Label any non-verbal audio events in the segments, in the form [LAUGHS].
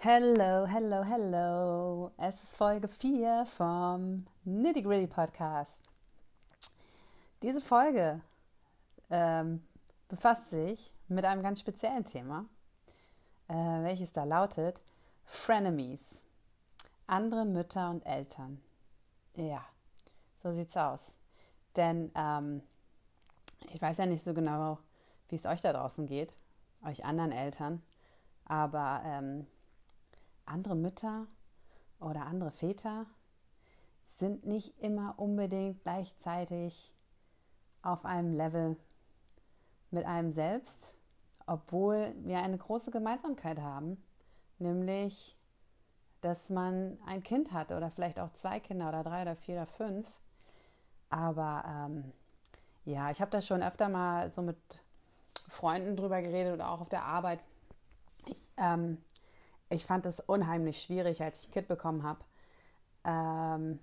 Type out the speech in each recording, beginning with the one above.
Hello, hello, hello. Es ist Folge 4 vom Nitty Gritty Podcast. Diese Folge ähm, befasst sich mit einem ganz speziellen Thema, äh, welches da lautet Frenemies. Andere Mütter und Eltern. Ja, so sieht's aus. Denn ähm, ich weiß ja nicht so genau, wie es euch da draußen geht, euch anderen Eltern, aber ähm, andere Mütter oder andere Väter sind nicht immer unbedingt gleichzeitig auf einem Level mit einem selbst, obwohl wir eine große Gemeinsamkeit haben, nämlich, dass man ein Kind hat oder vielleicht auch zwei Kinder oder drei oder vier oder fünf. Aber ähm, ja, ich habe da schon öfter mal so mit Freunden drüber geredet oder auch auf der Arbeit. Ich, ähm, ich fand es unheimlich schwierig, als ich ein Kind bekommen habe, ähm,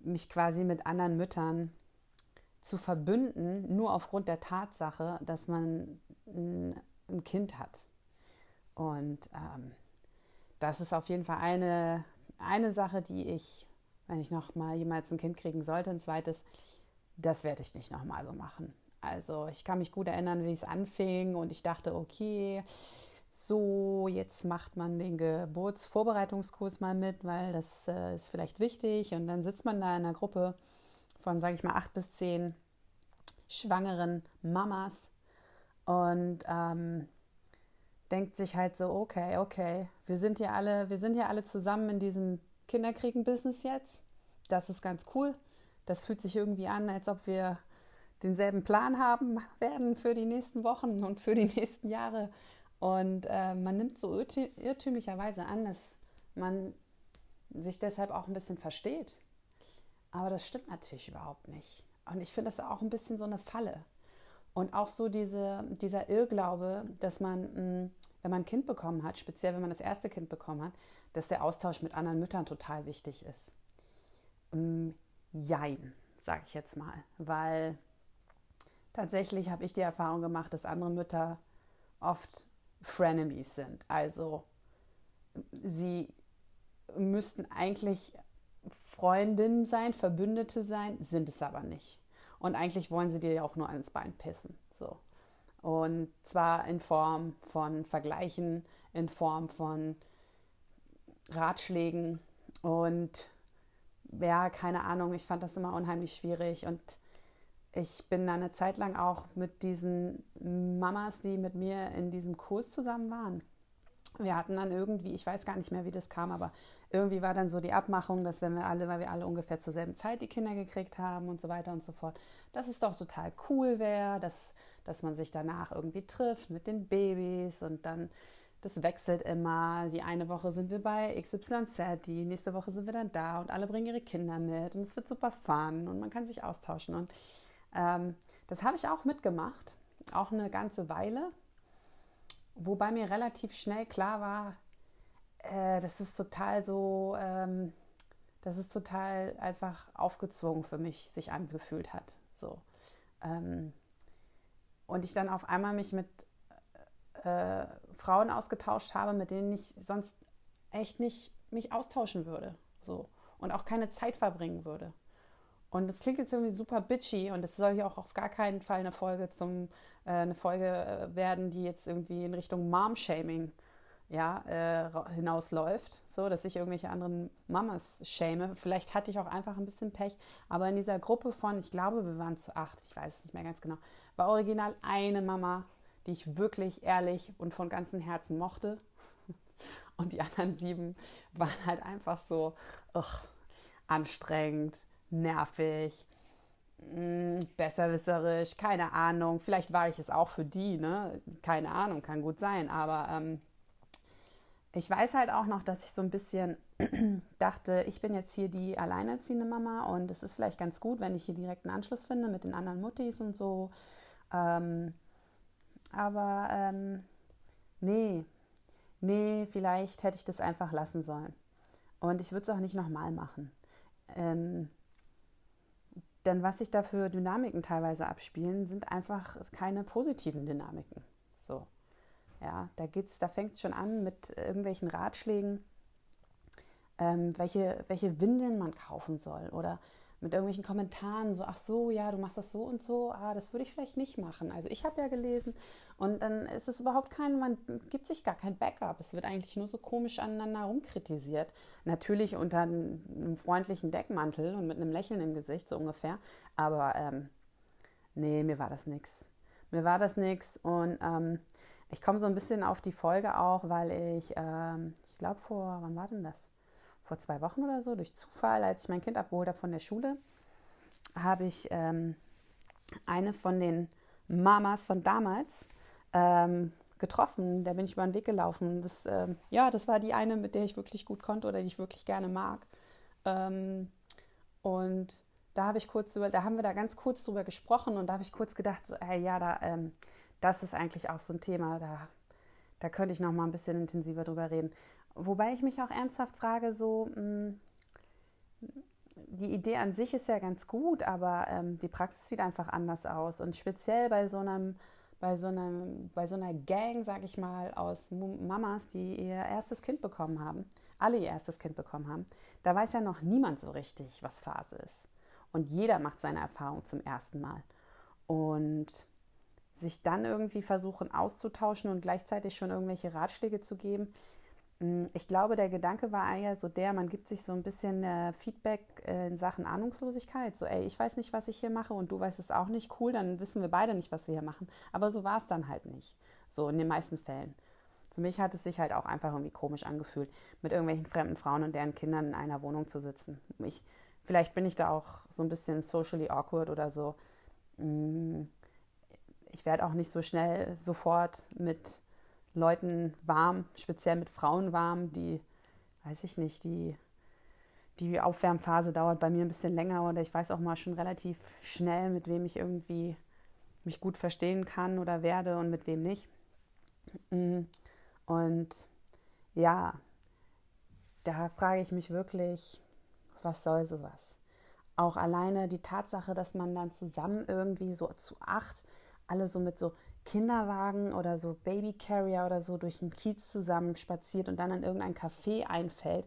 mich quasi mit anderen Müttern zu verbünden, nur aufgrund der Tatsache, dass man ein, ein Kind hat. Und ähm, das ist auf jeden Fall eine, eine Sache, die ich, wenn ich noch mal jemals ein Kind kriegen sollte, ein zweites, das werde ich nicht noch mal so machen. Also ich kann mich gut erinnern, wie es anfing und ich dachte, okay, so, jetzt macht man den Geburtsvorbereitungskurs mal mit, weil das äh, ist vielleicht wichtig. Und dann sitzt man da in einer Gruppe von, sage ich mal, acht bis zehn schwangeren Mamas und ähm, denkt sich halt so, okay, okay, wir sind hier alle, wir sind hier alle zusammen in diesem Kinderkriegen-Business jetzt. Das ist ganz cool. Das fühlt sich irgendwie an, als ob wir denselben Plan haben werden für die nächsten Wochen und für die [LAUGHS] nächsten Jahre. Und äh, man nimmt so irrtümlicherweise an, dass man sich deshalb auch ein bisschen versteht. Aber das stimmt natürlich überhaupt nicht. Und ich finde das auch ein bisschen so eine Falle. Und auch so diese, dieser Irrglaube, dass man, mh, wenn man ein Kind bekommen hat, speziell wenn man das erste Kind bekommen hat, dass der Austausch mit anderen Müttern total wichtig ist. Ähm, jein, sage ich jetzt mal. Weil tatsächlich habe ich die Erfahrung gemacht, dass andere Mütter oft Frenemies sind. Also sie müssten eigentlich Freundinnen sein, Verbündete sein, sind es aber nicht. Und eigentlich wollen sie dir ja auch nur ans Bein pissen. So. Und zwar in Form von Vergleichen, in Form von Ratschlägen und ja, keine Ahnung, ich fand das immer unheimlich schwierig und ich bin da eine Zeit lang auch mit diesen Mamas, die mit mir in diesem Kurs zusammen waren. Wir hatten dann irgendwie, ich weiß gar nicht mehr, wie das kam, aber irgendwie war dann so die Abmachung, dass wenn wir alle, weil wir alle ungefähr zur selben Zeit die Kinder gekriegt haben und so weiter und so fort, dass es doch total cool wäre, dass, dass man sich danach irgendwie trifft mit den Babys und dann, das wechselt immer. Die eine Woche sind wir bei XYZ, die nächste Woche sind wir dann da und alle bringen ihre Kinder mit und es wird super fun und man kann sich austauschen und ähm, das habe ich auch mitgemacht, auch eine ganze Weile, wobei mir relativ schnell klar war, äh, das ist total so, ähm, das ist total einfach aufgezwungen für mich sich angefühlt hat. So. Ähm, und ich dann auf einmal mich mit äh, Frauen ausgetauscht habe, mit denen ich sonst echt nicht mich austauschen würde. So. Und auch keine Zeit verbringen würde. Und das klingt jetzt irgendwie super bitchy und es soll hier auch auf gar keinen Fall eine Folge zum äh, eine Folge äh, werden, die jetzt irgendwie in Richtung Mom-Shaming ja, äh, hinausläuft, so dass ich irgendwelche anderen Mamas schäme. Vielleicht hatte ich auch einfach ein bisschen Pech, aber in dieser Gruppe von, ich glaube, wir waren zu acht, ich weiß es nicht mehr ganz genau, war original eine Mama, die ich wirklich ehrlich und von ganzem Herzen mochte. [LAUGHS] Und die anderen sieben waren halt einfach so ugh, anstrengend, nervig, mm, besserwisserisch, keine Ahnung. Vielleicht war ich es auch für die, ne? Keine Ahnung, kann gut sein. Aber ähm, ich weiß halt auch noch, dass ich so ein bisschen [CLEARS THROAT] dachte, ich bin jetzt hier die alleinerziehende Mama und es ist vielleicht ganz gut, wenn ich hier direkt einen Anschluss finde mit den anderen Muttis und so. Ähm, aber ähm, nee, nee, vielleicht hätte ich das einfach lassen sollen. Und ich würde es auch nicht nochmal machen. Ähm, denn was sich da für Dynamiken teilweise abspielen, sind einfach keine positiven Dynamiken. So. Ja, da geht's, da fängt es schon an mit irgendwelchen Ratschlägen, ähm, welche, welche Windeln man kaufen soll oder mit irgendwelchen Kommentaren, so, ach so, ja, du machst das so und so, ah, das würde ich vielleicht nicht machen. Also ich habe ja gelesen und dann ist es überhaupt kein, man gibt sich gar kein Backup. Es wird eigentlich nur so komisch aneinander rumkritisiert. Natürlich unter einem freundlichen Deckmantel und mit einem Lächeln im Gesicht, so ungefähr. Aber ähm, nee, mir war das nichts. Mir war das nichts und ähm, ich komme so ein bisschen auf die Folge auch, weil ich, ähm, ich glaube vor, wann war denn das? Vor zwei Wochen oder so, durch Zufall, als ich mein Kind abgeholt habe von der Schule, habe ich ähm, eine von den Mamas von damals ähm, getroffen. Da bin ich über den Weg gelaufen. Das, ähm, ja, das war die eine, mit der ich wirklich gut konnte oder die ich wirklich gerne mag. Ähm, und da habe ich kurz über, da haben wir da ganz kurz drüber gesprochen und da habe ich kurz gedacht, so, hey, ja, da, ähm, das ist eigentlich auch so ein Thema, da, da könnte ich noch mal ein bisschen intensiver drüber reden. Wobei ich mich auch ernsthaft frage, so, mh, hm, die Idee an sich ist ja ganz gut, aber ähm, die Praxis sieht einfach anders aus. Und speziell bei so einem, bei so einem, bei so einer Gang, sag ich mal, aus Mamas, die ihr erstes Kind bekommen haben, alle ihr erstes Kind bekommen haben, da weiß ja noch niemand so richtig, was Phase ist. Und jeder macht seine Erfahrung zum ersten Mal. Und sich dann irgendwie versuchen auszutauschen und gleichzeitig schon irgendwelche Ratschläge zu geben, ich glaube, der Gedanke war eher so der, man gibt sich so ein bisschen äh, Feedback äh, in Sachen Ahnungslosigkeit. So, ey, ich weiß nicht, was ich hier mache und du weißt es auch nicht, cool, dann wissen wir beide nicht, was wir hier machen. Aber so war es dann halt nicht. So in den meisten Fällen. Für mich hat es sich halt auch einfach irgendwie komisch angefühlt, mit irgendwelchen fremden Frauen und deren Kindern in einer Wohnung zu sitzen. Ich, vielleicht bin ich da auch so ein bisschen socially awkward oder so. Mm, ich werde auch nicht so schnell sofort mit Leuten warm, speziell mit Frauen warm, die, weiß ich nicht, die, die Aufwärmphase dauert bei mir ein bisschen länger oder ich weiß auch mal schon relativ schnell, mit wem ich irgendwie mich gut verstehen kann oder werde und mit wem nicht. Mm. Und ja, da frage ich mich wirklich, was soll sowas? Auch alleine die Tatsache, dass man dann zusammen irgendwie so zu acht, alle so mit so Kinderwagen oder so Babycarrier oder so durch den Kiez zusammen spaziert und dann in irgendein Café einfällt.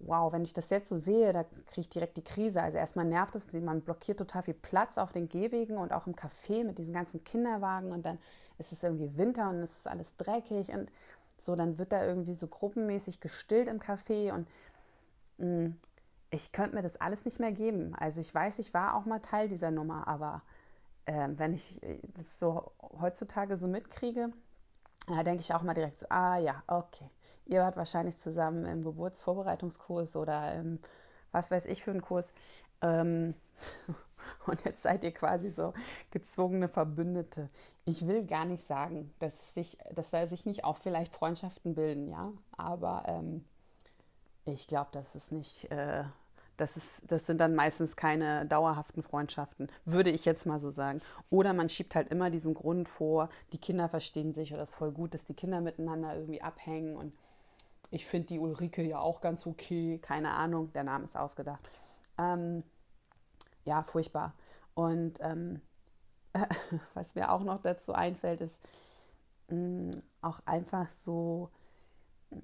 Wow, wenn ich das jetzt so sehe, da kriege ich direkt die Krise. Also erstmal nervt es, man blockiert total viel Platz auf den Gehwegen und auch im Café mit diesen ganzen Kinderwagen und dann ist es irgendwie Winter und es ist alles dreckig und so, dann wird da irgendwie so gruppenmäßig gestillt im Café und mh, mm, ich könnte mir das alles nicht mehr geben. Also ich weiß, ich war auch mal Teil dieser Nummer, aber äh, wenn ich äh, das so heutzutage so mitkriege, da denke ich auch mal direkt so, ah ja, okay. Ihr wart wahrscheinlich zusammen im Geburtsvorbereitungskurs oder im, was weiß ich für einen Kurs. Ähm, [LAUGHS] und jetzt seid ihr quasi so gezwungene Verbündete. Ich will gar nicht sagen, dass sich, dass da sich nicht auch vielleicht Freundschaften bilden, ja. Aber ähm, ich glaube, das ist nicht äh, das, ist, das sind dann meistens keine dauerhaften Freundschaften, würde ich jetzt mal so sagen. Oder man schiebt halt immer diesen Grund vor, die Kinder verstehen sich oder es ist voll gut, dass die Kinder miteinander irgendwie abhängen und ich finde die Ulrike ja auch ganz okay, keine Ahnung, der Name ist ausgedacht. Ähm, ja, furchtbar. Und ähm, [LAUGHS] was mir auch noch dazu einfällt, ist mh, mm, auch einfach so,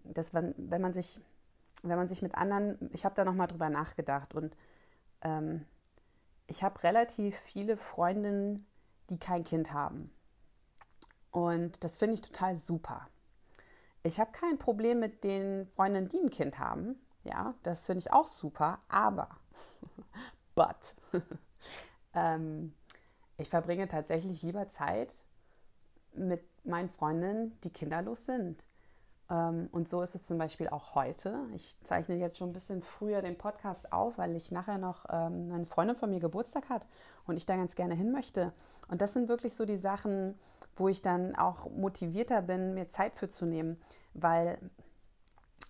dass man, wenn man sich wenn man sich mit anderen, ich habe da nochmal drüber nachgedacht und ähm, ich habe relativ viele Freundinnen, die kein Kind haben. Und das finde ich total super. Ich habe kein Problem mit den Freundinnen, die ein Kind haben. Ja, das finde ich auch super. Aber, [LAUGHS] but, [LAUGHS] ähm, ich verbringe tatsächlich lieber Zeit mit meinen Freundinnen, die kinderlos sind. Ähm, und so ist es zum Beispiel auch heute. Ich zeichne jetzt schon ein bisschen früher den Podcast auf, weil ich nachher noch ähm, eine Freundin von mir Geburtstag hat und ich da ganz gerne hin möchte. Und das sind wirklich so die Sachen, wo ich dann auch motivierter bin, mir Zeit für zu nehmen, weil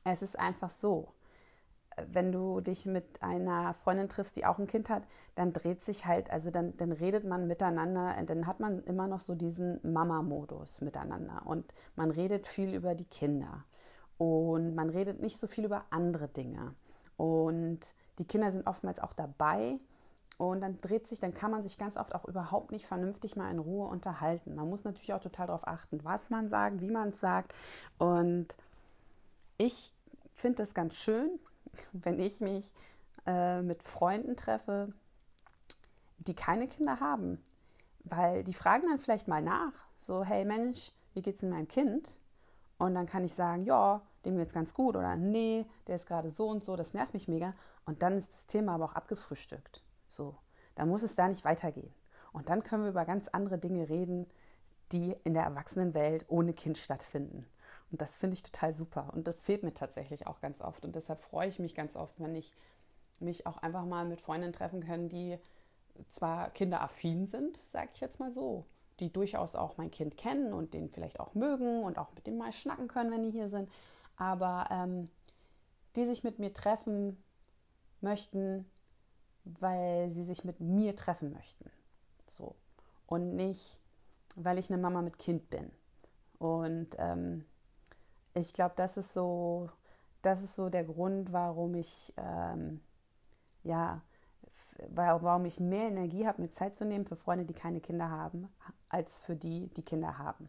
es ist einfach so wenn du dich mit einer Freundin triffst, die auch ein Kind hat, dann dreht sich halt, also dann, dann redet man miteinander, dann hat man immer noch so diesen Mama-Modus miteinander und man redet viel über die Kinder und man redet nicht so viel über andere Dinge und die Kinder sind oftmals auch dabei Und dann dreht sich, dann kann man sich ganz oft auch überhaupt nicht vernünftig mal in Ruhe unterhalten. Man muss natürlich auch total darauf achten, was man sagt, wie man es sagt. Und ich finde es ganz schön, [LAUGHS] wenn ich mich äh, mit Freunden treffe, die keine Kinder haben. Weil die fragen dann vielleicht mal nach, so, hey Mensch, wie geht's in meinem Kind? Und dann kann ich sagen, ja, dem geht's ganz gut oder nee, der ist gerade so und so, das nervt mich mega. Und dann ist das Thema aber auch abgefrühstückt. So, dann muss es da nicht weitergehen. Und dann können wir über ganz andere Dinge reden, die in der Erwachsenenwelt ohne Kind stattfinden. Und das finde ich total super. Und das fehlt mir tatsächlich auch ganz oft. Und deshalb freue ich mich ganz oft, wenn ich mich auch einfach mal mit Freundinnen treffen kann, die zwar kinderaffin sind, sage ich jetzt mal so, die durchaus auch mein Kind kennen und den vielleicht auch mögen und auch mit dem mal schnacken können, wenn die hier sind, aber ähm, die sich mit mir treffen möchten, weil sie sich mit mir treffen möchten. So. Und nicht, weil ich eine Mama mit Kind bin. Und ähm, ich glaube, das ist so, das ist so der Grund, warum ich ähm, ja, warum ich mehr Energie habe, mir Zeit zu nehmen für Freunde, die keine Kinder haben, als für die, die Kinder haben.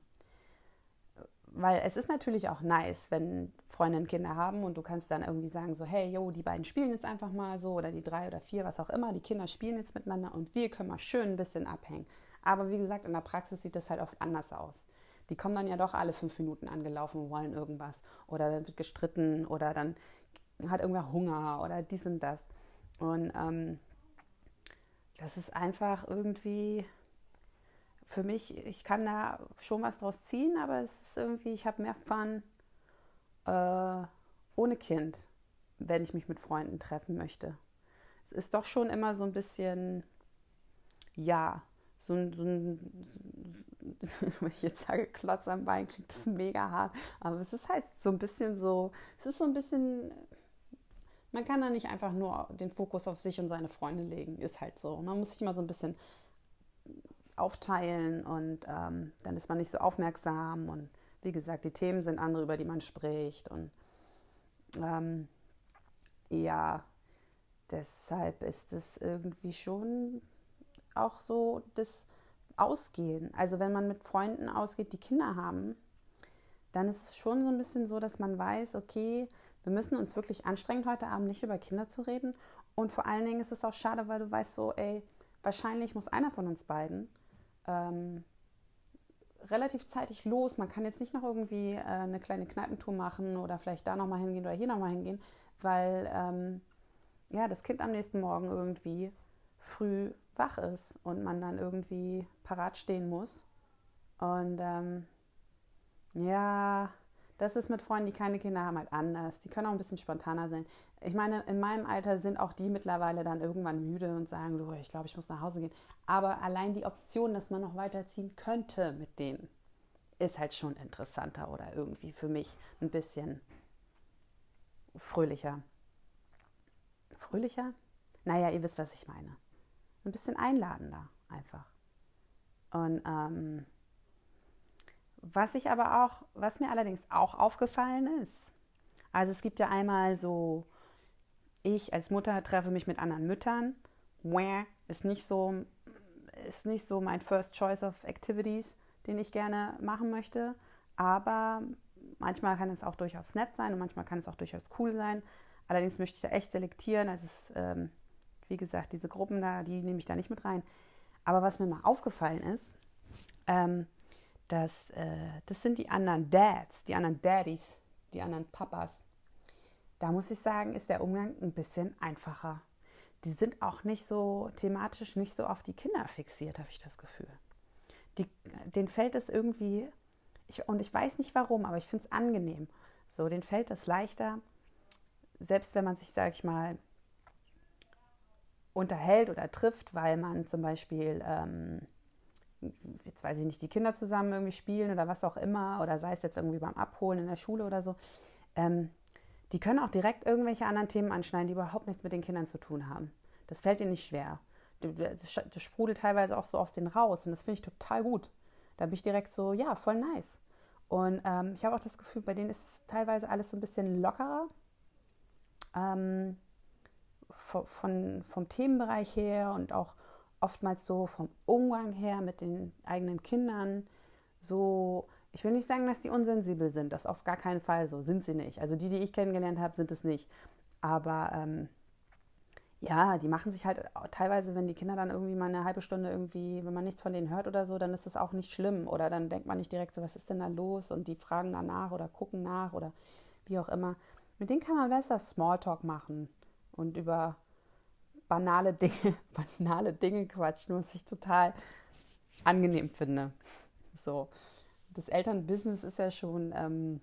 Weil es ist natürlich auch nice, wenn Freundinnen Kinder haben und du kannst dann irgendwie sagen, so, hey, yo, die beiden spielen jetzt einfach mal so oder die drei oder vier, was auch immer, die Kinder spielen jetzt miteinander und wir können mal schön ein bisschen abhängen. Aber wie gesagt, in der Praxis sieht das halt oft anders aus. Die kommen dann ja doch alle fünf Minuten angelaufen und wollen irgendwas. Oder dann wird gestritten oder dann hat irgendwer Hunger oder dies und das. Und ähm, das ist einfach irgendwie für mich, ich kann da schon was draus ziehen, aber es ist irgendwie, ich habe mehr Fun äh, ohne Kind, wenn ich mich mit Freunden treffen möchte. Es ist doch schon immer so ein bisschen, ja, so ein, so ein [LAUGHS] wenn ich jetzt sage Klotz am Bein, klingt das mega hart, aber es ist halt so ein bisschen so, es ist so ein bisschen man kann da nicht einfach nur den Fokus auf sich und seine Freunde legen, ist halt so. Man muss sich mal so ein bisschen aufteilen und ähm, dann ist man nicht so aufmerksam und wie gesagt, die Themen sind andere, über die man spricht und ähm, ja, deshalb ist es irgendwie schon auch so das Ausgehen. Also wenn man mit Freunden ausgeht, die Kinder haben, dann ist es schon so ein bisschen so, dass man weiß, okay, wir müssen uns wirklich anstrengen, heute Abend nicht über Kinder zu reden. Und vor allen Dingen ist es auch schade, weil du weißt so, ey, wahrscheinlich muss einer von uns beiden ähm, relativ zeitig los. Man kann jetzt nicht noch irgendwie äh, eine kleine Kneipentour machen oder vielleicht da nochmal hingehen oder hier nochmal hingehen, weil ähm, ja, das Kind am nächsten Morgen irgendwie früh wach ist und man dann irgendwie parat stehen muss. Und ähm, ja, das ist mit Freunden, die keine Kinder haben, halt anders. Die können auch ein bisschen spontaner sein. Ich meine, in meinem Alter sind auch die mittlerweile dann irgendwann müde und sagen, du, ich glaube, ich muss nach Hause gehen. Aber allein die Option, dass man noch weiterziehen könnte mit denen, ist halt schon interessanter oder irgendwie für mich ein bisschen fröhlicher. Fröhlicher? Naja, ihr wisst, was ich meine. Ein bisschen einladender einfach. Und ähm, was ich aber auch, was mir allerdings auch aufgefallen ist, also es gibt ja einmal so, ich als Mutter treffe mich mit anderen Müttern. Ist nicht so, ist nicht so mein First Choice of Activities, den ich gerne machen möchte. Aber manchmal kann es auch durchaus nett sein und manchmal kann es auch durchaus cool sein. Allerdings möchte ich da echt selektieren. Also es, ähm, wie gesagt, diese Gruppen da, die nehme ich da nicht mit rein. Aber was mir mal aufgefallen ist, ähm, dass äh, das sind die anderen Dads, die anderen Daddies, die anderen Papas. Da muss ich sagen, ist der Umgang ein bisschen einfacher. Die sind auch nicht so thematisch nicht so auf die Kinder fixiert, habe ich das Gefühl. Die, denen fällt es irgendwie, ich, und ich weiß nicht warum, aber ich finde es angenehm. So, denen fällt es leichter, selbst wenn man sich, sage ich mal, unterhält oder trifft, weil man zum Beispiel ähm, jetzt weiß ich nicht, die Kinder zusammen irgendwie spielen oder was auch immer, oder sei es jetzt irgendwie beim Abholen in der Schule oder so, ähm, die können auch direkt irgendwelche anderen Themen anschneiden, die überhaupt nichts mit den Kindern zu tun haben. Das fällt ihnen nicht schwer. Das sprudelt teilweise auch so aus denen raus und das finde ich total gut. Da bin ich direkt so, ja, voll nice. Und ähm, ich habe auch das Gefühl, bei denen ist teilweise alles so ein bisschen lockerer. Ähm, von, vom Themenbereich her und auch oftmals so vom Umgang her mit den eigenen Kindern so, ich will nicht sagen, dass die unsensibel sind, das auf gar keinen Fall so, sind sie nicht. Also die, die ich kennengelernt habe, sind es nicht. Aber ähm, ja, die machen sich halt teilweise, wenn die Kinder dann irgendwie mal eine halbe Stunde irgendwie, wenn man nichts von denen hört oder so, dann ist das auch nicht schlimm. Oder dann denkt man nicht direkt so, was ist denn da los? Und die fragen danach oder gucken nach oder wie auch immer. Mit denen kann man besser Smalltalk machen und über banale Dinge, [LAUGHS] banale Dinge quatschen, was ich total angenehm finde. So, das Elternbusiness ist ja schon, ähm,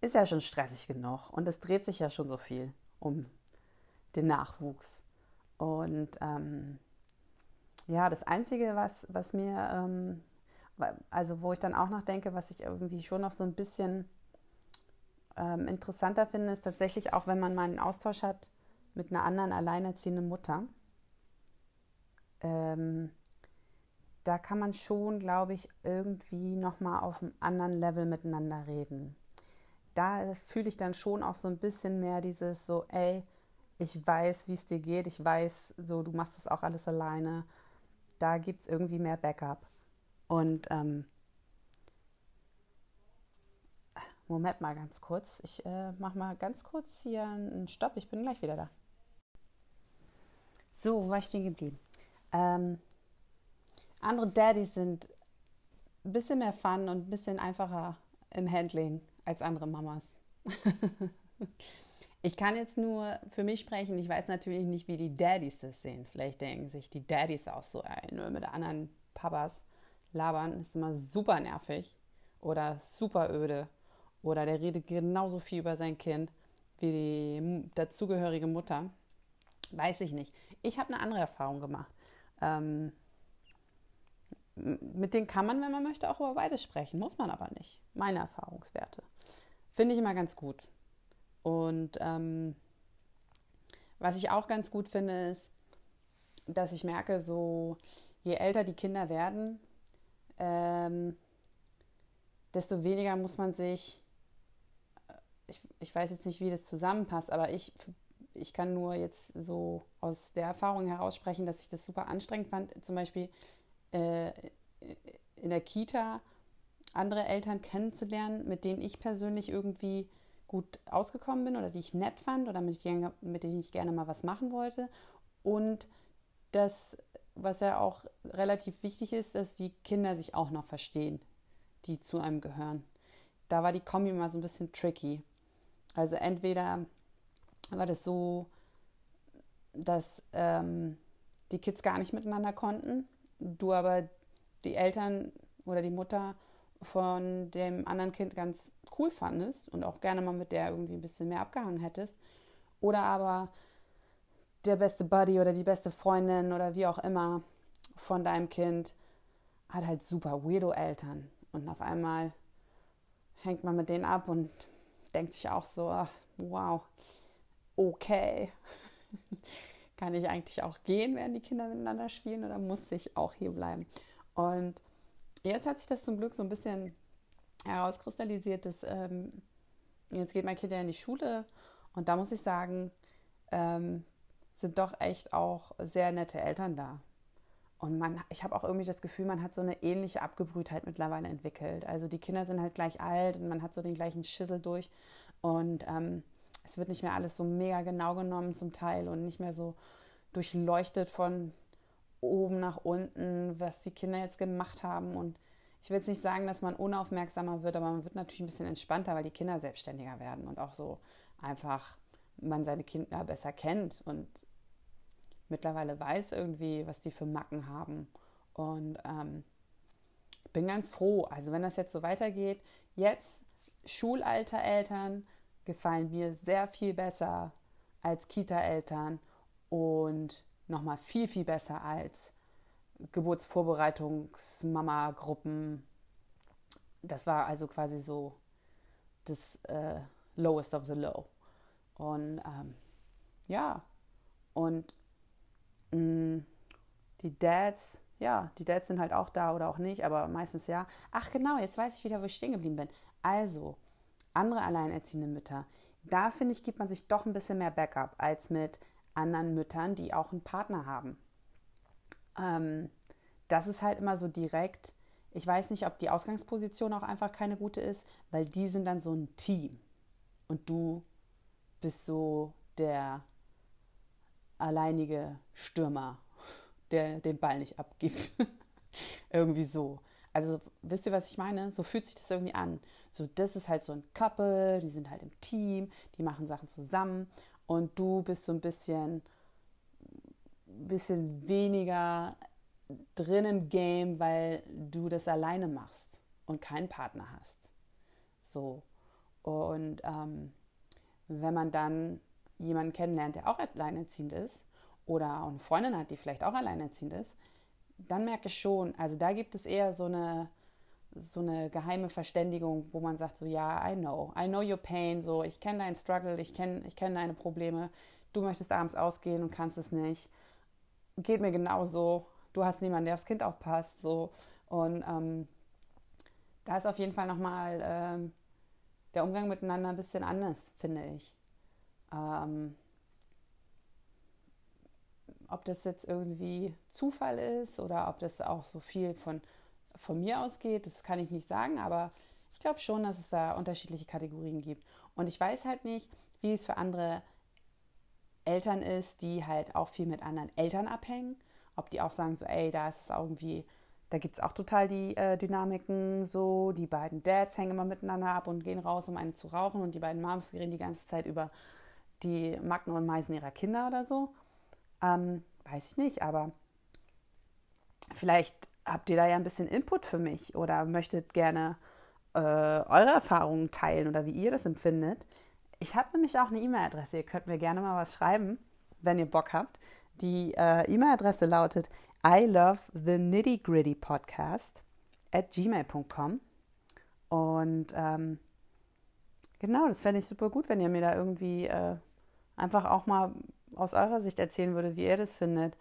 ist ja schon stressig genug und es dreht sich ja schon so viel um den Nachwuchs. Und ähm, ja, das Einzige, was, was mir, ähm, also wo ich dann auch noch denke, was ich irgendwie schon noch so ein bisschen ähm, interessanter finde, ist tatsächlich auch, wenn man mal einen Austausch hat mit einer anderen alleinerziehenden Mutter. Ähm, da kann man schon, glaube ich, irgendwie nochmal auf einem anderen Level miteinander reden. Da fühle ich dann schon auch so ein bisschen mehr dieses so, ey, ich weiß, wie es dir geht, ich weiß, so, du machst das auch alles alleine. Da gibt es irgendwie mehr Backup. Und ähm, Moment mal ganz kurz. Ich äh, mache mal ganz kurz hier einen Stopp. Ich bin gleich wieder da. So, wo war ich stehen geblieben? Ähm, andere Daddys sind ein bisschen mehr Fun und ein bisschen einfacher im Handling als andere Mamas. [LAUGHS] Ich kann jetzt nur für mich sprechen. Ich weiß natürlich nicht, wie die Daddys das sehen. Vielleicht denken sich die Daddys auch so, ey, nur mit anderen Papas labern ist immer super nervig oder super öde. Oder der redet genauso viel über sein Kind wie die dazugehörige Mutter. Weiß ich nicht. Ich habe eine andere Erfahrung gemacht. Ähm, mit denen kann man, wenn man möchte, auch über beides sprechen. Muss man aber nicht. Meine Erfahrungswerte. Finde ich immer ganz gut. Und ähm, was ich auch ganz gut finde, ist, dass ich merke, so je älter die Kinder werden, ähm, desto weniger muss man sich, ich, ich weiß jetzt nicht, wie das zusammenpasst, aber ich, ich kann nur jetzt so aus der Erfahrung heraus sprechen, dass ich das super anstrengend fand, zum Beispiel äh, in der Kita andere Eltern kennenzulernen, mit denen ich persönlich irgendwie gut ausgekommen bin oder die ich nett fand oder mit, mit denen ich gerne mal was machen wollte. Und das, was ja auch relativ wichtig ist, dass die Kinder sich auch noch verstehen, die zu einem gehören. Da war die Kombi mal so ein bisschen tricky. Also entweder war das so, dass ähm, die Kids gar nicht miteinander konnten, du aber die Eltern oder die Mutter von dem anderen Kind ganz cool fandest und auch gerne mal mit der irgendwie ein bisschen mehr abgehangen hättest. Oder aber der beste Buddy oder die beste Freundin oder wie auch immer von deinem Kind hat halt super weirdo Eltern. Und auf einmal hängt man mit denen ab und denkt sich auch so, ach, wow, okay. [LAUGHS] Kann ich eigentlich auch gehen, während die Kinder miteinander spielen oder muss ich auch hier bleiben? Und jetzt hat sich das zum Glück so ein bisschen herauskristallisiert, dass ähm, jetzt geht mein Kind ja in die Schule und da muss ich sagen, ähm, sind doch echt auch sehr nette Eltern da. Und man, ich habe auch irgendwie das Gefühl, man hat so eine ähnliche Abgebrühtheit mittlerweile entwickelt. Also die Kinder sind halt gleich alt und man hat so den gleichen Schissel durch. Und ähm, es wird nicht mehr alles so mega genau genommen zum Teil und nicht mehr so durchleuchtet von oben nach unten, was die Kinder jetzt gemacht haben. Und ich will jetzt nicht sagen, dass man unaufmerksamer wird, aber man wird natürlich ein bisschen entspannter, weil die Kinder selbstständiger werden und auch so einfach man seine Kinder besser kennt und mittlerweile weiß irgendwie, was die für Macken haben. Und ähm, bin ganz froh. Also wenn das jetzt so weitergeht, jetzt Schulalter Eltern gefallen mir sehr viel besser als Kita-Eltern und nochmal viel, viel besser als Geburtsvorbereitungsmama-Gruppen. Das war also quasi so das äh, Lowest of the Low. Und ähm, ja, und mh, mm, die Dads, ja, die Dads sind halt auch da oder auch nicht, aber meistens ja. Ach genau, jetzt weiß ich wieder, wo ich stehen geblieben bin. Also, andere alleinerziehende Mütter. da finde ich, gibt man sich doch ein bisschen mehr Backup als mit anderen Müttern, die auch einen Partner haben. Ähm, das ist halt immer so direkt. Ich weiß nicht, ob die Ausgangsposition auch einfach keine gute ist, weil die sind dann so ein Team. Und du bist so der alleinige Stürmer, der den Ball nicht abgibt. [LAUGHS] irgendwie so. Also wisst ihr, was ich meine? So fühlt sich das irgendwie an. So, das ist halt so ein Couple, die sind halt im Team, die machen Sachen zusammen und du bist so ein bisschen, bisschen weniger drin im Game, weil du das alleine machst und keinen Partner hast. So. Und ähm, wenn man dann jemanden kennenlernt, der auch alleinerziehend ist oder auch eine Freundin hat, die vielleicht auch alleinerziehend ist, dann merke ich schon, also da gibt es eher so eine, so eine geheime Verständigung, wo man sagt so, ja, I know, I know your pain, so, ich kenne deinen Struggle, ich kenne ich kenn deine Probleme, du möchtest abends ausgehen und kannst es nicht, geht mir genauso, du hast niemanden, der aufs Kind aufpasst, so, und ähm, da ist auf jeden Fall nochmal ähm, der Umgang miteinander ein bisschen anders, finde ich. Ähm, ob das jetzt irgendwie Zufall ist oder ob das auch so viel von, von mir ausgeht, das kann ich nicht sagen, aber ich glaube schon, dass es da unterschiedliche Kategorien gibt. Und ich weiß halt nicht, wie es für andere Eltern ist, die halt auch viel mit anderen Eltern abhängen. Ob die auch sagen, so, ey, da ist es irgendwie, da gibt es auch total die äh, Dynamiken, so, die beiden Dads hängen immer miteinander ab und gehen raus, um eine zu rauchen und die beiden Moms reden die ganze Zeit über die Macken und Meisen ihrer Kinder oder so. Ähm, weiß ich nicht, aber vielleicht habt ihr da ja ein bisschen Input für mich oder möchtet gerne äh, eure Erfahrungen teilen oder wie ihr das empfindet. Ich habe nämlich auch eine E-Mail-Adresse. Ihr könnt mir gerne mal was schreiben, wenn ihr Bock habt. Die äh, E-Mail-Adresse lautet I love the nitty gritty podcast at gmail.com. Und ähm, genau, das fände ich super gut, wenn ihr mir da irgendwie äh, einfach auch mal aus eurer Sicht erzählen würde, wie ihr das findet.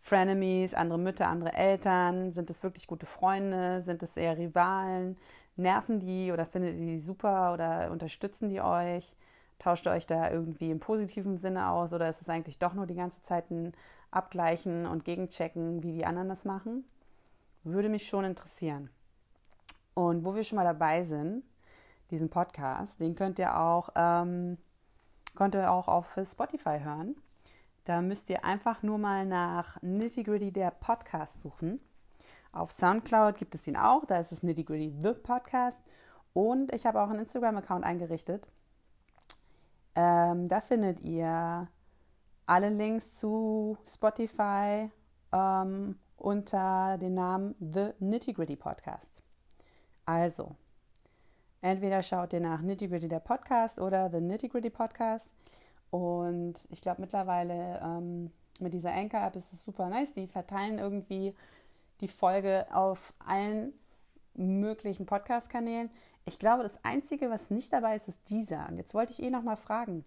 Frenemies, andere Mütter, andere Eltern, sind es wirklich gute Freunde, sind es eher Rivalen, nerven die oder findet ihr die super oder unterstützen die euch? Tauscht ihr euch da irgendwie im positiven Sinne aus oder ist es eigentlich doch nur die ganze Zeit ein Abgleichen und Gegenchecken, wie die anderen das machen? Würde mich schon interessieren. Und wo wir schon mal dabei sind, diesen Podcast, den könnt ihr auch ähm, Könnt ihr auch auf Spotify hören. Da müsst ihr einfach nur mal nach Nitty Gritty der Podcast suchen. Auf Soundcloud gibt es ihn auch, da ist es Nitty Gritty The Podcast. Und ich habe auch einen Instagram-Account eingerichtet. Ähm, da findet ihr alle Links zu Spotify ähm, unter dem Namen The Nitty Gritty Podcast. Also, Entweder schaut ihr nach Nitty Gritty der Podcast oder The Nitty Gritty Podcast. Und ich glaube mittlerweile ähm, mit dieser Anchor-App ist es super nice. Die verteilen irgendwie die Folge auf allen möglichen Podcast-Kanälen. Ich glaube, das Einzige, was nicht dabei ist, ist dieser. Und jetzt wollte ich eh noch mal fragen.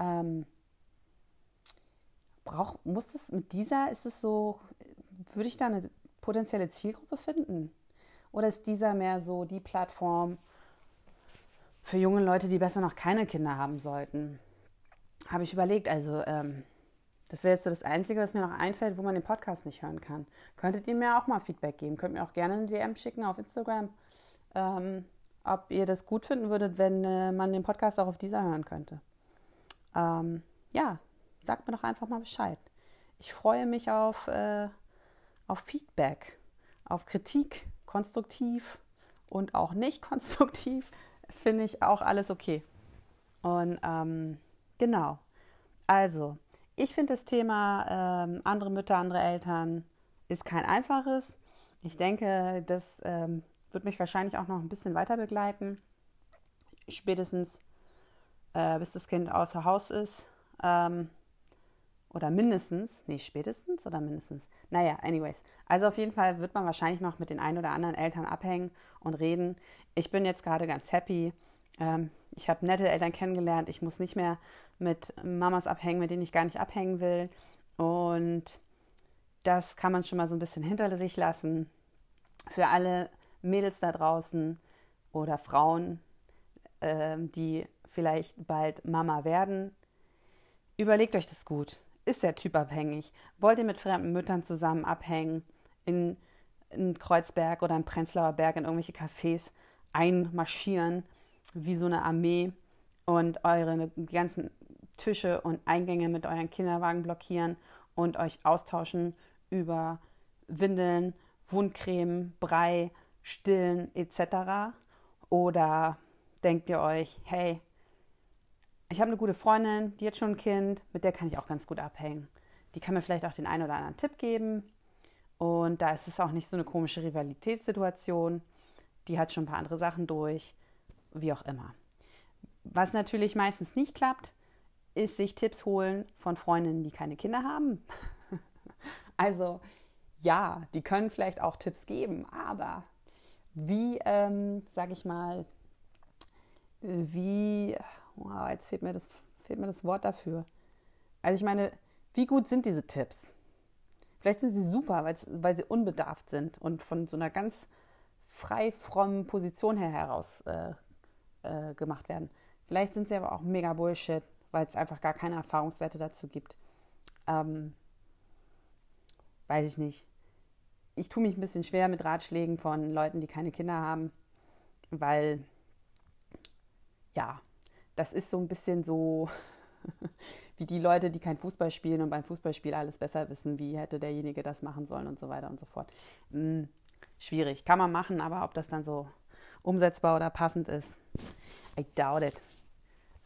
Ähm, brauch, muss das mit dieser, ist es so, würde ich da eine potenzielle Zielgruppe finden? Oder ist dieser mehr so die Plattform, für junge Leute, die besser noch keine Kinder haben sollten. Habe ich überlegt, also ähm, das wäre jetzt so das Einzige, was mir noch einfällt, wo man den Podcast nicht hören kann. Könntet ihr mir auch mal Feedback geben? Könnt mir auch gerne eine DM schicken auf Instagram, ähm, ob ihr das gut finden würdet, wenn äh, man den Podcast auch auf dieser hören könnte. Ähm, ja, sagt mir doch einfach mal Bescheid. Ich freue mich auf, äh, auf Feedback, auf Kritik, konstruktiv und auch nicht [LAUGHS] konstruktiv finde ich auch alles okay. Und ähm, genau. Also, ich finde das Thema ähm, andere Mütter, andere Eltern ist kein einfaches. Ich denke, das ähm, wird mich wahrscheinlich auch noch ein bisschen weiter begleiten. Spätestens äh, bis das Kind außer Haus ist. Ähm, oder mindestens, nee, spätestens oder mindestens. Naja, anyways. Also auf jeden Fall wird man wahrscheinlich noch mit den ein oder anderen Eltern abhängen und reden. Ich bin jetzt gerade ganz happy. Ähm, ich habe nette Eltern kennengelernt. Ich muss nicht mehr mit Mamas abhängen, mit denen ich gar nicht abhängen will. Und das kann man schon mal so ein bisschen hinter sich lassen. Für alle Mädels da draußen oder Frauen, ähm, die vielleicht bald Mama werden, überlegt euch das gut. Ist der Typ abhängig? Wollt ihr mit fremden Müttern zusammen abhängen? In, in Kreuzberg oder im Prenzlauer Berg in irgendwelche Cafés einmarschieren, wie so eine Armee und eure ganzen Tische und Eingänge mit euren Kinderwagen blockieren und euch austauschen über Windeln, Wundcreme, Brei, Stillen etc. Oder denkt ihr euch, hey, ich habe eine gute Freundin, die hat schon ein Kind, mit der kann ich auch ganz gut abhängen. Die kann mir vielleicht auch den einen oder anderen Tipp geben. Und da ist es auch nicht so eine komische Rivalitätssituation. Die hat schon ein paar andere Sachen durch, wie auch immer. Was natürlich meistens nicht klappt, ist sich Tipps holen von Freundinnen, die keine Kinder haben. [LAUGHS] also ja, die können vielleicht auch Tipps geben, aber wie, ähm, sage ich mal, wie, wow, jetzt fehlt mir, das, fehlt mir das Wort dafür. Also ich meine, wie gut sind diese Tipps? Vielleicht sind sie super, weil sie unbedarft sind und von so einer ganz frei frommen Position her heraus äh, äh, gemacht werden. Vielleicht sind sie aber auch mega Bullshit, weil es einfach gar keine Erfahrungswerte dazu gibt. Ähm, weiß ich nicht. Ich tue mich ein bisschen schwer mit Ratschlägen von Leuten, die keine Kinder haben, weil ja, das ist so ein bisschen so [LAUGHS] wie die Leute, die kein Fußball spielen und beim Fußballspiel alles besser wissen, wie hätte derjenige das machen sollen und so weiter und so fort. Hm, schwierig, kann man machen, aber ob das dann so umsetzbar oder passend ist, I doubt it.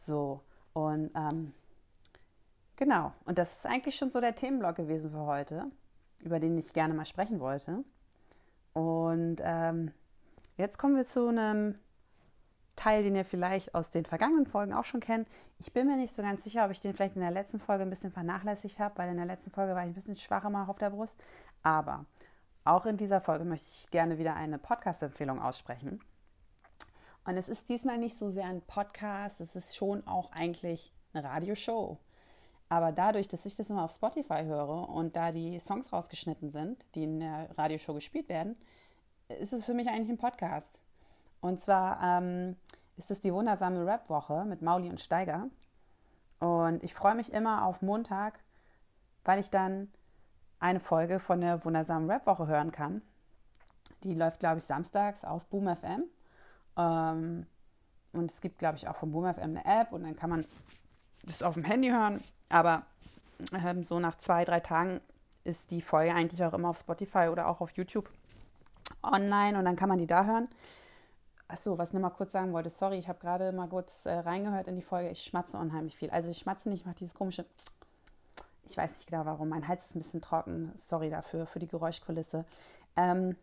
So, und ähm, genau, und das ist eigentlich schon so der Themenblock gewesen für heute, über den ich gerne mal sprechen wollte. Und ähm, jetzt kommen wir zu einem Teil, den ihr vielleicht aus den vergangenen Folgen auch schon kennt. Ich bin mir nicht so ganz sicher, ob ich den vielleicht in der letzten Folge ein bisschen vernachlässigt habe, weil in der letzten Folge war ich ein bisschen schwach immer auf der Brust. Aber auch in dieser Folge möchte ich gerne wieder eine Podcast-Empfehlung aussprechen. Und es ist diesmal nicht so sehr ein Podcast, es ist schon auch eigentlich eine Radioshow. Aber dadurch, dass ich das immer auf Spotify höre und da die Songs rausgeschnitten sind, die in der Radioshow gespielt werden, ist es für mich eigentlich ein Podcast. Und zwar ähm, ist es die wundersame Rap-Woche mit Mauli und Steiger. Und ich freue mich immer auf Montag, weil ich dann eine Folge von der wundersamen Rap-Woche hören kann. Die läuft, glaube ich, samstags auf Boom FM. Ähm, und es gibt, glaube ich, auch von Boom FM eine App und dann kann man das auf dem Handy hören. Aber ähm, so nach zwei, drei Tagen ist die Folge eigentlich auch immer auf Spotify oder auch auf YouTube online und dann kann man die da hören. Achso, was ich noch mal kurz sagen wollte, sorry, ich habe gerade mal kurz äh, reingehört in die Folge. Ich schmatze unheimlich viel. Also ich schmatze nicht, ich mache dieses komische. Ich weiß nicht genau warum. Mein Hals ist ein bisschen trocken. Sorry dafür, für die Geräuschkulisse. Ähm,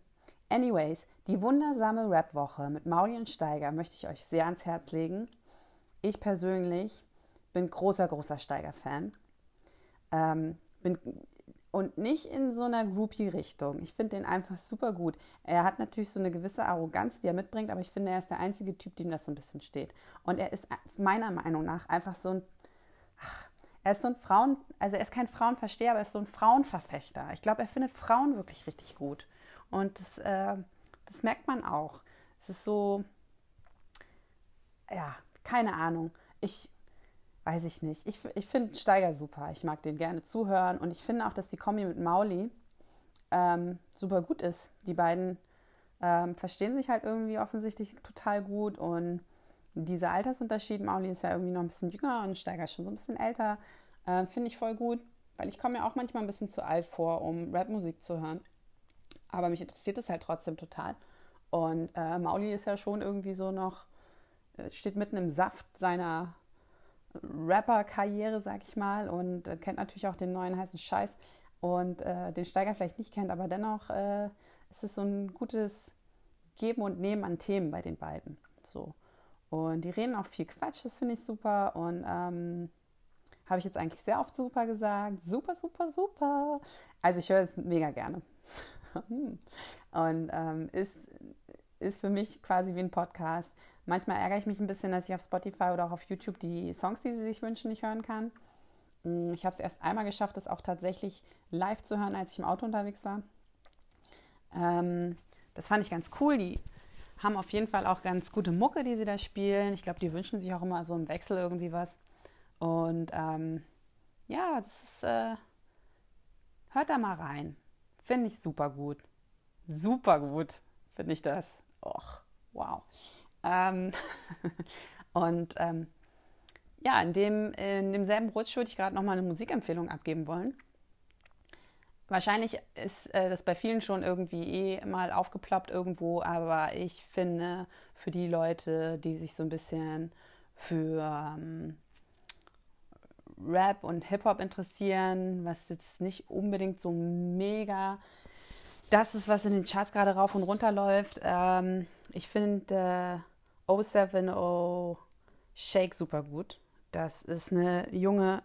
anyways, die wundersame Rap-Woche mit Mauli und Steiger möchte ich euch sehr ans Herz legen. Ich persönlich bin großer, großer Steiger-Fan. Ähm, bin und nicht in so einer Groupie-Richtung. Ich finde den einfach super gut. Er hat natürlich so eine gewisse Arroganz, die er mitbringt, aber ich finde, er ist der einzige Typ, dem das so ein bisschen steht. Und er ist meiner Meinung nach einfach so ein. Ach, er ist so ein Frauen, also er ist kein Frauenversteher, aber er ist so ein Frauenverfechter. Ich glaube, er findet Frauen wirklich richtig gut. Und das, äh, das merkt man auch. Es ist so, ja, keine Ahnung. Ich weiß ich nicht. Ich, ich finde Steiger super. Ich mag den gerne zuhören und ich finde auch, dass die Kombi mit Mauli ähm, super gut ist. Die beiden ähm, verstehen sich halt irgendwie offensichtlich total gut und dieser Altersunterschied, Mauli ist ja irgendwie noch ein bisschen jünger und Steiger schon so ein bisschen älter, äh, finde ich voll gut, weil ich komme mir auch manchmal ein bisschen zu alt vor, um Rapmusik zu hören. Aber mich interessiert es halt trotzdem total. Und äh, Mauli ist ja schon irgendwie so noch, äh, steht mitten im Saft seiner Rapper-Karriere, sag ich mal, und äh, kennt natürlich auch den neuen heißen Scheiß und äh, den Steiger vielleicht nicht kennt, aber dennoch äh, ist es so ein gutes Geben und Nehmen an Themen bei den beiden. So. Und die reden auch viel Quatsch, das finde ich super und ähm, habe ich jetzt eigentlich sehr oft super gesagt. Super, super, super. Also ich höre es mega gerne. [LAUGHS] und ähm, ist, ist für mich quasi wie ein Podcast. Manchmal ärgere ich mich ein bisschen, dass ich auf Spotify oder auch auf YouTube die Songs, die sie sich wünschen, nicht hören kann. Mm, ich habe es erst einmal geschafft, das auch tatsächlich live zu hören, als ich im Auto unterwegs war. Ähm, das fand ich ganz cool. Die haben auf jeden Fall auch ganz gute Mucke, die sie da spielen. Ich glaube, die wünschen sich auch immer so im Wechsel irgendwie was. Und ähm, ja, das ist, äh, hört da mal rein. Finde ich super gut. Super gut, finde ich das. Och, wow. Ähm [LAUGHS] und ähm, ja, in, dem, in demselben Rutsch würde ich gerade nochmal eine Musikempfehlung abgeben wollen. Wahrscheinlich ist äh, das bei vielen schon irgendwie eh mal aufgeploppt irgendwo, aber ich finde, für die Leute, die sich so ein bisschen für ähm, Rap und Hip-Hop interessieren, was jetzt nicht unbedingt so mega das ist, was in den Charts gerade rauf und runter läuft. Ähm, ich finde äh, 070 Shake super gut. Das ist eine junge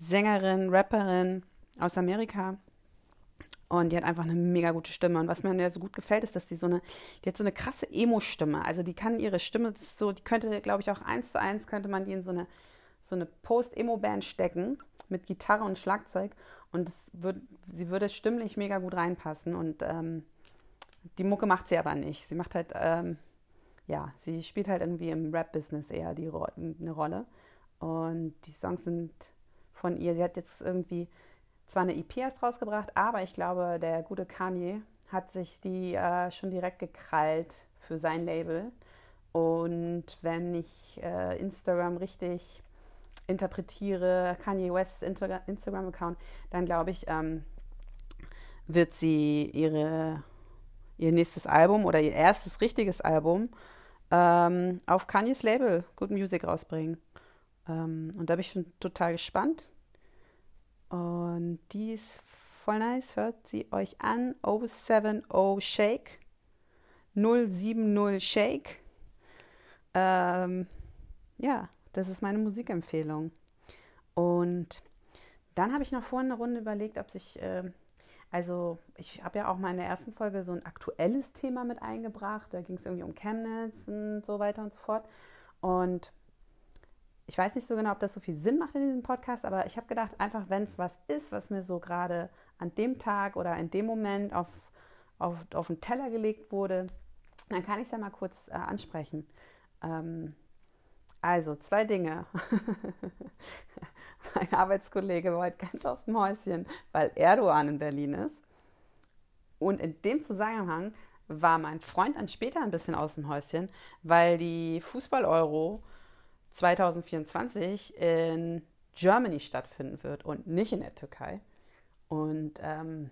Sängerin, Rapperin aus Amerika. Und die hat einfach eine mega gute Stimme. Und was mir an der so gut gefällt, ist, dass die so eine, die hat so eine krasse Emo-Stimme. Also die kann ihre Stimme so, die könnte, glaube ich, auch eins zu eins könnte man die in so eine, so eine Post-Emo-Band stecken mit Gitarre und Schlagzeug. Und würd, sie würde stimmlich mega gut reinpassen. Und ähm, die Mucke macht sie aber nicht. Sie macht halt, ähm, ja, sie spielt halt irgendwie im Rap-Business eher die Ro eine Rolle. Und die Songs sind von ihr. Sie hat jetzt irgendwie zwar eine EP erst rausgebracht, aber ich glaube, der gute Kanye hat sich die äh, schon direkt gekrallt für sein Label. Und wenn ich äh, Instagram richtig interpretiere, Kanye West Instagram-Account, dann glaube ich, ähm, wird sie ihre, ihr nächstes Album oder ihr erstes richtiges Album ähm, auf Kanyes Label Good Music rausbringen. Ähm, und da bin ich schon total gespannt. Und die ist voll nice. Hört sie euch an. 070 Shake. 070 Shake. Ähm, ja, das ist meine Musikempfehlung. Und dann habe ich noch vorhin eine Runde überlegt, ob sich, äh, also ich habe ja auch mal in der ersten Folge so ein aktuelles Thema mit eingebracht. Da ging es irgendwie um Chemnitz und so weiter und so fort. Und ich weiß nicht so genau, ob das so viel Sinn macht in diesem Podcast, aber ich habe gedacht, einfach wenn es was ist, was mir so gerade an dem Tag oder in dem Moment auf, auf, auf den Teller gelegt wurde, dann kann ich es ja mal kurz äh, ansprechen. Ähm, also, zwei Dinge. [LAUGHS] [LAUGHS] mein Arbeitskollege war heute ganz aus dem Häuschen, weil Erdogan in Berlin ist. Und in dem Zusammenhang war mein Freund dann später ein bisschen aus dem Häuschen, weil die Fußball-Euro 2024 in Germany stattfinden wird und nicht in der Türkei. Und ähm,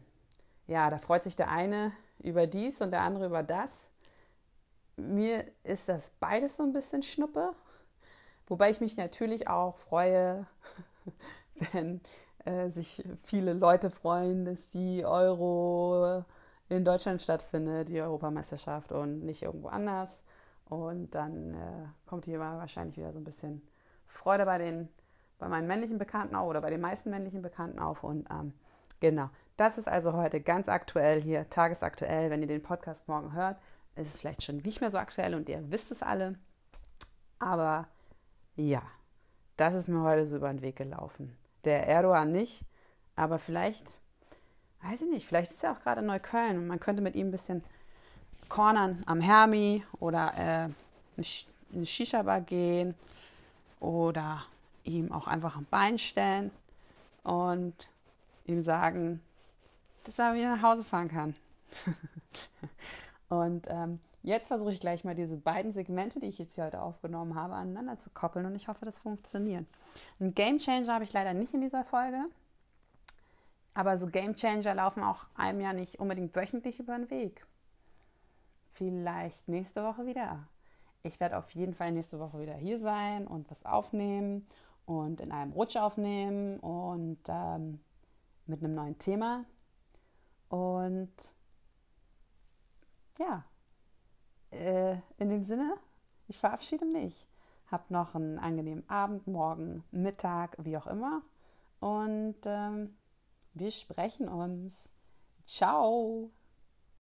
ja, da freut sich der eine über dies und der andere über das. Mir ist das beides so ein bisschen Schnuppe. Wobei ich mich natürlich auch freue, [LAUGHS] wenn äh, sich viele Leute freuen, dass die Euro in Deutschland stattfindet, die Europameisterschaft und nicht irgendwo anders. Und dann äh, kommt hier wahrscheinlich wieder so ein bisschen Freude bei den, bei meinen männlichen Bekannten auf oder bei den meisten männlichen Bekannten auf. Und ähm, genau, das ist also heute ganz aktuell hier, tagesaktuell. Wenn ihr den Podcast morgen hört, ist es vielleicht schon nicht mehr so aktuell und ihr wisst es alle. Aber ja, das ist mir heute so über den Weg gelaufen. Der Erdogan nicht, aber vielleicht, weiß ich nicht, vielleicht ist er auch gerade in Neukölln und man könnte mit ihm ein bisschen Cornern am Hermi oder äh, in eine Shisha-Bar gehen oder ihm auch einfach am Bein stellen und ihm sagen, dass er wieder nach Hause fahren kann. [LAUGHS] und ähm, jetzt versuche ich gleich mal diese beiden Segmente, die ich jetzt hier heute aufgenommen habe, aneinander zu koppeln und ich hoffe, das funktioniert. Ein Game Changer habe ich leider nicht in dieser Folge, aber so Game Changer laufen auch einem ja nicht unbedingt wöchentlich über den Weg vielleicht nächste Woche wieder. Ich werde auf jeden Fall nächste Woche wieder hier sein und was aufnehmen und in einem Rutsch aufnehmen und ähm, mit einem neuen Thema. Und ja, äh, in dem Sinne, ich verabschiede mich. Habt noch einen angenehmen Abend, morgen, Mittag, wie auch immer. Und ähm, wir sprechen uns. Ciao.